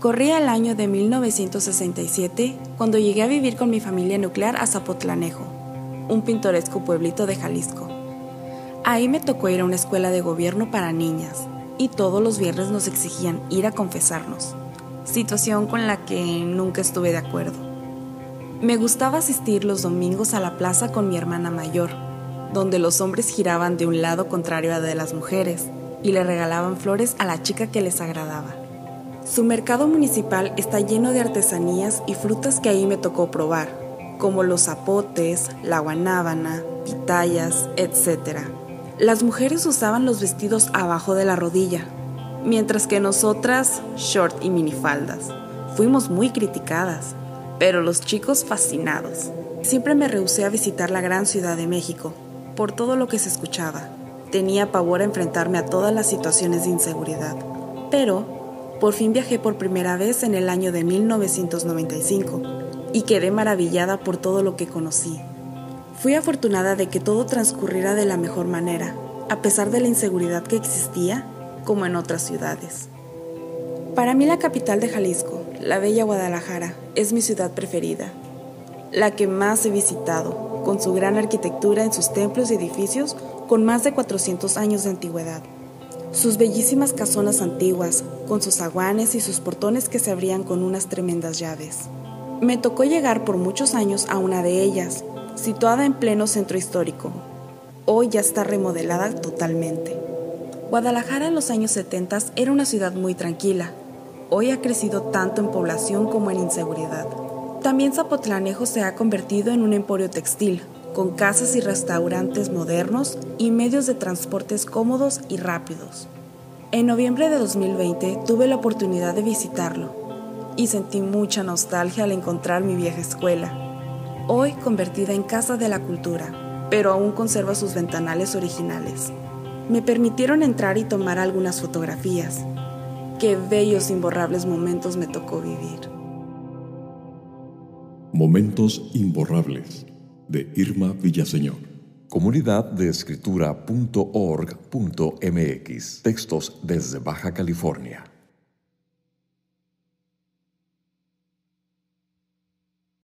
Corría el año de 1967 cuando llegué a vivir con mi familia nuclear a Zapotlanejo, un pintoresco pueblito de Jalisco. Ahí me tocó ir a una escuela de gobierno para niñas y todos los viernes nos exigían ir a confesarnos, situación con la que nunca estuve de acuerdo. Me gustaba asistir los domingos a la plaza con mi hermana mayor, donde los hombres giraban de un lado contrario a de las mujeres y le regalaban flores a la chica que les agradaba. Su mercado municipal está lleno de artesanías y frutas que ahí me tocó probar, como los zapotes, la guanábana, pitayas, etc. Las mujeres usaban los vestidos abajo de la rodilla, mientras que nosotras short y minifaldas. Fuimos muy criticadas, pero los chicos fascinados. Siempre me rehusé a visitar la gran Ciudad de México, por todo lo que se escuchaba. Tenía pavor a enfrentarme a todas las situaciones de inseguridad. Pero por fin viajé por primera vez en el año de 1995 y quedé maravillada por todo lo que conocí. Fui afortunada de que todo transcurriera de la mejor manera, a pesar de la inseguridad que existía, como en otras ciudades. Para mí la capital de Jalisco, la bella Guadalajara, es mi ciudad preferida, la que más he visitado, con su gran arquitectura en sus templos y edificios con más de 400 años de antigüedad. Sus bellísimas casonas antiguas, con sus aguanes y sus portones que se abrían con unas tremendas llaves. Me tocó llegar por muchos años a una de ellas, situada en pleno centro histórico. Hoy ya está remodelada totalmente. Guadalajara en los años 70 era una ciudad muy tranquila. Hoy ha crecido tanto en población como en inseguridad. También Zapotlanejo se ha convertido en un emporio textil, con casas y restaurantes modernos y medios de transportes cómodos y rápidos. En noviembre de 2020 tuve la oportunidad de visitarlo y sentí mucha nostalgia al encontrar mi vieja escuela, hoy convertida en casa de la cultura, pero aún conserva sus ventanales originales. Me permitieron entrar y tomar algunas fotografías. Qué bellos imborrables momentos me tocó vivir. Momentos imborrables de Irma Villaseñor. Comunidad de Escritura.org.mx. Textos desde Baja California.